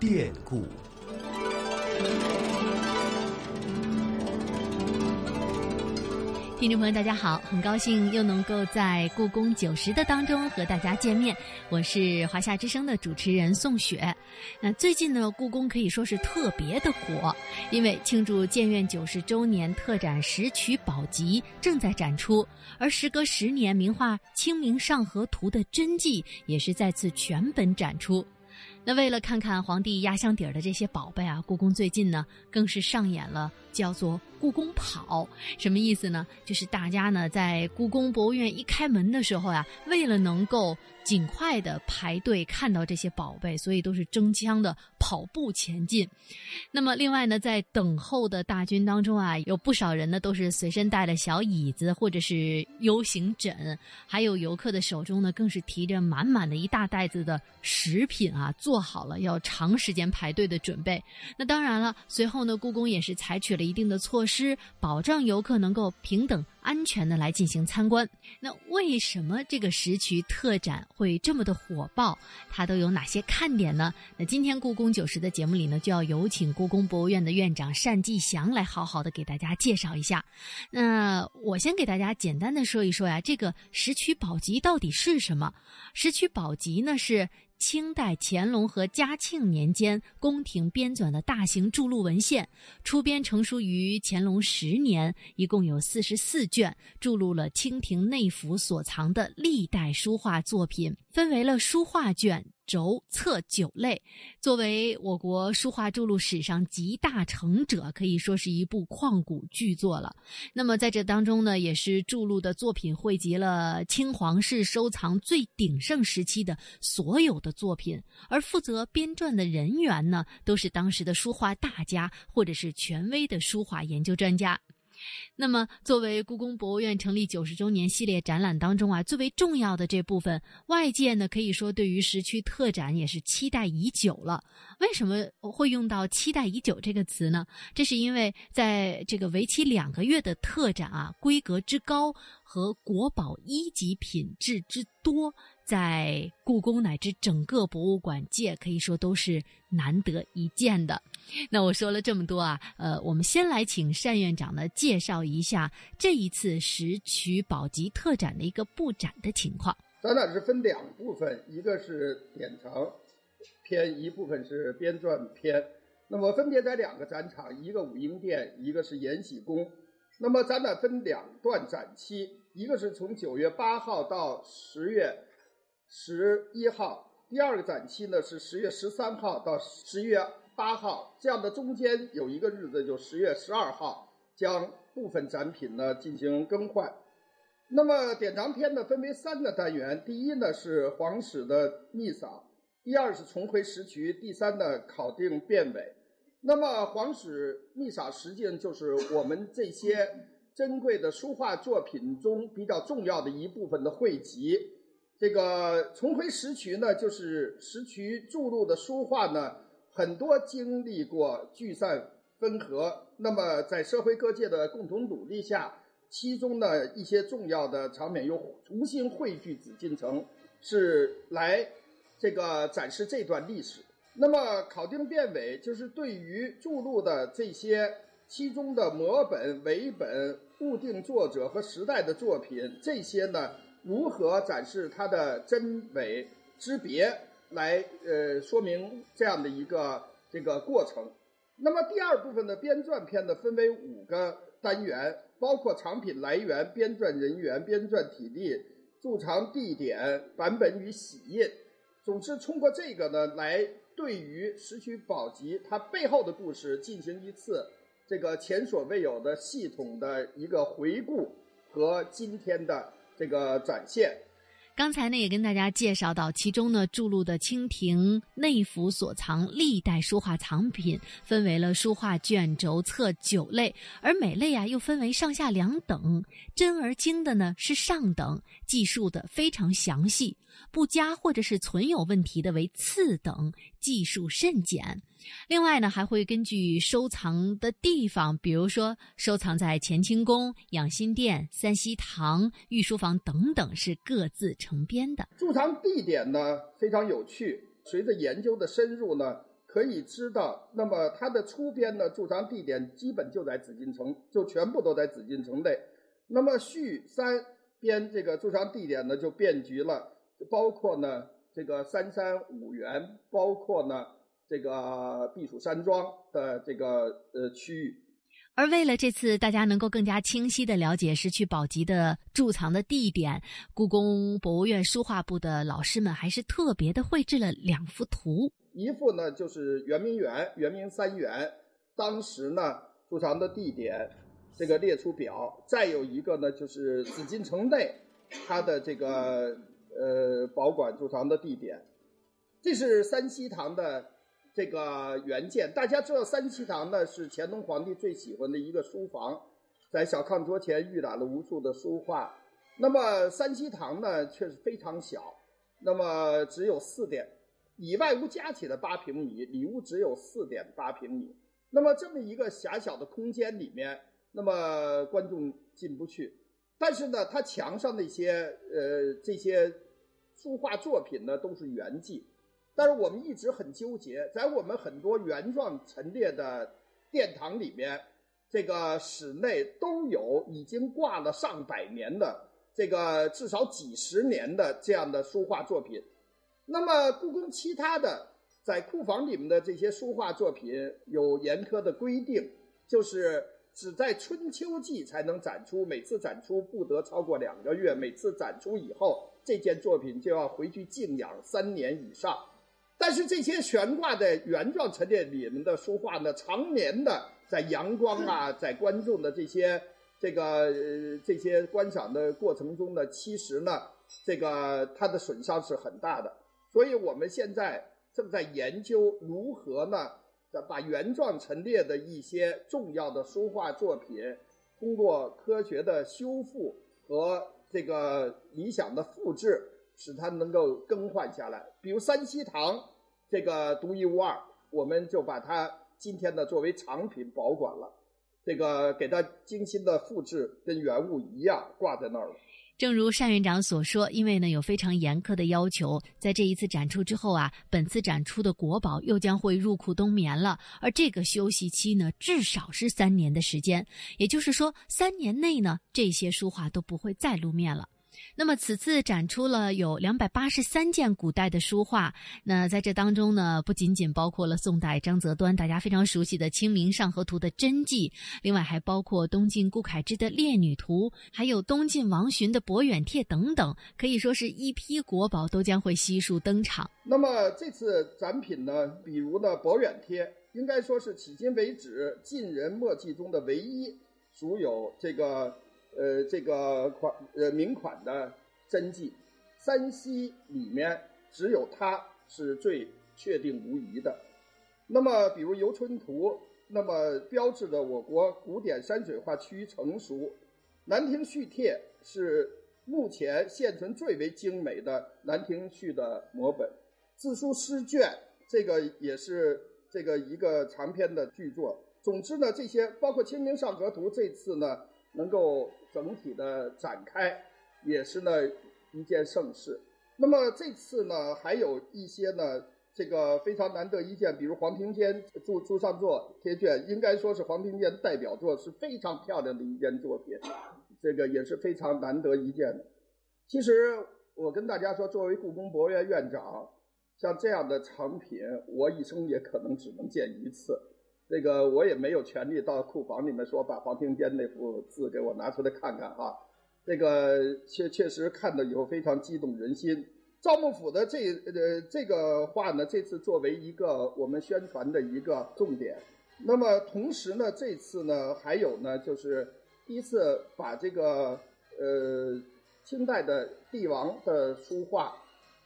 变故。听众朋友，大家好，很高兴又能够在故宫九十的当中和大家见面，我是华夏之声的主持人宋雪。那最近呢，故宫可以说是特别的火，因为庆祝建院九十周年，特展《石渠宝笈》正在展出，而时隔十年，名画《清明上河图》的真迹也是再次全本展出。那为了看看皇帝压箱底儿的这些宝贝啊，故宫最近呢更是上演了叫做。故宫跑什么意思呢？就是大家呢在故宫博物院一开门的时候呀，为了能够尽快的排队看到这些宝贝，所以都是争枪的跑步前进。那么另外呢，在等候的大军当中啊，有不少人呢都是随身带了小椅子或者是 U 型枕，还有游客的手中呢更是提着满满的一大袋子的食品啊，做好了要长时间排队的准备。那当然了，随后呢，故宫也是采取了一定的措施。师保障游客能够平等安全的来进行参观。那为什么这个石渠特展会这么的火爆？它都有哪些看点呢？那今天故宫九十的节目里呢，就要有请故宫博物院的院长单霁翔来好好的给大家介绍一下。那我先给大家简单的说一说呀，这个石渠宝笈到底是什么？石渠宝笈呢是。清代乾隆和嘉庆年间宫廷编纂的大型著录文献，出编成书于乾隆十年，一共有四十四卷，著录了清廷内府所藏的历代书画作品，分为了书画卷。轴册九类，作为我国书画著录史上集大成者，可以说是一部旷古巨作了。那么在这当中呢，也是著录的作品汇集了清皇室收藏最鼎盛时期的所有的作品，而负责编撰的人员呢，都是当时的书画大家或者是权威的书画研究专家。那么，作为故宫博物院成立九十周年系列展览当中啊，最为重要的这部分，外界呢可以说对于时区特展也是期待已久了。为什么会用到“期待已久”这个词呢？这是因为在这个为期两个月的特展啊，规格之高和国宝一级品质之多。在故宫乃至整个博物馆界，可以说都是难得一见的。那我说了这么多啊，呃，我们先来请单院长呢介绍一下这一次石渠宝笈特展的一个布展的情况。展览是分两部分，一个是典藏篇，一部分是编撰篇。那么分别在两个展场，一个武英殿，一个是延禧宫。那么展览分两段展期，一个是从九月八号到十月。十一号，第二个展期呢是十月十三号到十月八号，这样的中间有一个日子就十月十二号，将部分展品呢进行更换。那么典藏篇呢分为三个单元，第一呢是皇室的秘赏，第二是重回时渠，第三呢考定变伪。那么皇室秘赏实际上就是我们这些珍贵的书画作品中比较重要的一部分的汇集。这个重回石渠呢，就是石渠注入的书画呢，很多经历过聚散分合。那么在社会各界的共同努力下，其中的一些重要的场面又重新汇聚紫禁城，是来这个展示这段历史。那么考定变伪，就是对于注入的这些其中的摹本、伪本、固定作者和时代的作品，这些呢。如何展示它的真伪之别，来呃说明这样的一个这个过程。那么第二部分的编撰篇呢，分为五个单元，包括藏品来源、编撰人员、编撰体例、贮藏地点、版本与洗印。总之，通过这个呢，来对于石渠宝笈它背后的故事进行一次这个前所未有的系统的一个回顾和今天的。这个展现，刚才呢也跟大家介绍到，其中呢注入的清廷内府所藏历代书画藏品，分为了书画卷轴册九类，而每类啊又分为上下两等，真而精的呢是上等，记述的非常详细；不佳或者是存有问题的为次等，记述甚简。另外呢，还会根据收藏的地方，比如说收藏在乾清宫、养心殿、三希堂、御书房等等，是各自成编的。贮藏地点呢非常有趣，随着研究的深入呢，可以知道，那么它的出编呢驻藏地点基本就在紫禁城，就全部都在紫禁城内。那么续三编这个驻藏地点呢就遍及了，包括呢这个三山五园，包括呢这个避暑山庄的这个呃区域。而为了这次大家能够更加清晰的了解石渠宝笈的贮藏的地点，故宫博物院书画部的老师们还是特别的绘制了两幅图。一幅呢就是圆明园、圆明三园，当时呢贮藏的地点，这个列出表；再有一个呢就是紫禁城内它的这个呃保管贮藏的地点。这是三希堂的这个原件。大家知道三希堂呢是乾隆皇帝最喜欢的一个书房，在小炕桌前预览了无数的书画。那么三希堂呢却是非常小，那么只有四点。里外屋加起来八平米，里屋只有四点八平米。那么这么一个狭小的空间里面，那么观众进不去。但是呢，它墙上那些呃这些书画作品呢都是原迹。但是我们一直很纠结，在我们很多原状陈列的殿堂里面，这个室内都有已经挂了上百年的这个至少几十年的这样的书画作品。那么，故宫其他的在库房里面的这些书画作品有严苛的规定，就是只在春秋季才能展出，每次展出不得超过两个月，每次展出以后，这件作品就要回去静养三年以上。但是这些悬挂在原状陈列里面的书画呢，常年的在阳光啊，在观众的这些这个呃这些观赏的过程中呢，其实呢，这个它的损伤是很大的。所以我们现在正在研究如何呢，把原状陈列的一些重要的书画作品，通过科学的修复和这个理想的复制，使它能够更换下来。比如三希堂这个独一无二，我们就把它今天呢作为藏品保管了，这个给它精心的复制，跟原物一样挂在那儿了。正如单院长所说，因为呢有非常严苛的要求，在这一次展出之后啊，本次展出的国宝又将会入库冬眠了。而这个休息期呢，至少是三年的时间，也就是说，三年内呢，这些书画都不会再露面了。那么此次展出了有两百八十三件古代的书画，那在这当中呢，不仅仅包括了宋代张择端大家非常熟悉的《清明上河图》的真迹，另外还包括东晋顾恺之的《列女图》，还有东晋王洵的《博远帖》等等，可以说是一批国宝都将会悉数登场。那么这次展品呢，比如呢《博远帖》，应该说是迄今为止晋人墨迹中的唯一属有这个。呃，这个款呃名款的真迹，山西里面只有它是最确定无疑的。那么，比如《游春图》，那么标志着我国古典山水画趋于成熟。《兰亭序帖》是目前现存最为精美的《兰亭序》的摹本。自书诗卷，这个也是这个一个长篇的巨作。总之呢，这些包括《清明上河图》，这次呢能够。整体的展开也是呢一件盛事。那么这次呢，还有一些呢，这个非常难得一见，比如黄庭坚注注上作贴卷，应该说是黄庭坚代表作，是非常漂亮的一件作品，这个也是非常难得一见的。其实我跟大家说，作为故宫博物院院长，像这样的藏品，我一生也可能只能见一次。这个我也没有权利到库房里面说把黄庭坚那幅字给我拿出来看看哈，这个确确实看到以后非常激动人心。赵幕府的这呃这个画呢，这次作为一个我们宣传的一个重点。那么同时呢，这次呢还有呢就是第一次把这个呃清代的帝王的书画，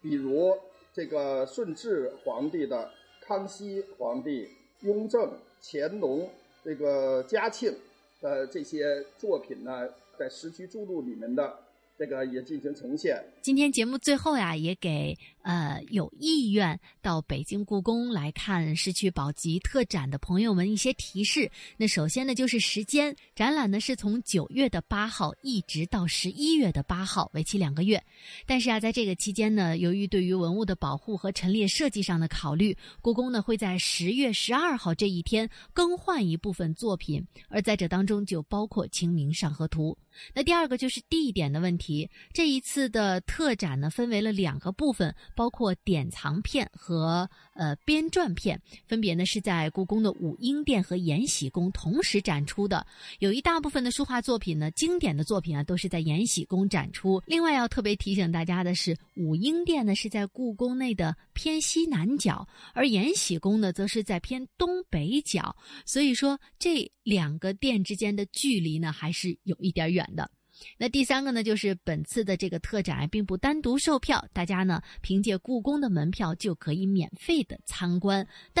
比如这个顺治皇帝的、康熙皇帝、雍正。乾隆、这个嘉庆的这些作品呢，在《石渠注录》里面的这个也进行呈现。今天节目最后呀，也给呃有意愿到北京故宫来看市区宝鸡特展的朋友们一些提示。那首先呢，就是时间，展览呢是从九月的八号一直到十一月的八号，为期两个月。但是啊，在这个期间呢，由于对于文物的保护和陈列设计上的考虑，故宫呢会在十月十二号这一天更换一部分作品，而在这当中就包括《清明上河图》。那第二个就是地点的问题题。这一次的特展呢，分为了两个部分，包括典藏片和呃编撰片，分别呢是在故宫的武英殿和延禧宫同时展出的。有一大部分的书画作品呢，经典的作品啊，都是在延禧宫展出。另外要特别提醒大家的是，武英殿呢是在故宫内的偏西南角，而延禧宫呢则是在偏东北角。所以说，这两个殿之间的距离呢，还是有一点远。的，那第三个呢，就是本次的这个特展并不单独售票，大家呢凭借故宫的门票就可以免费的参观，但。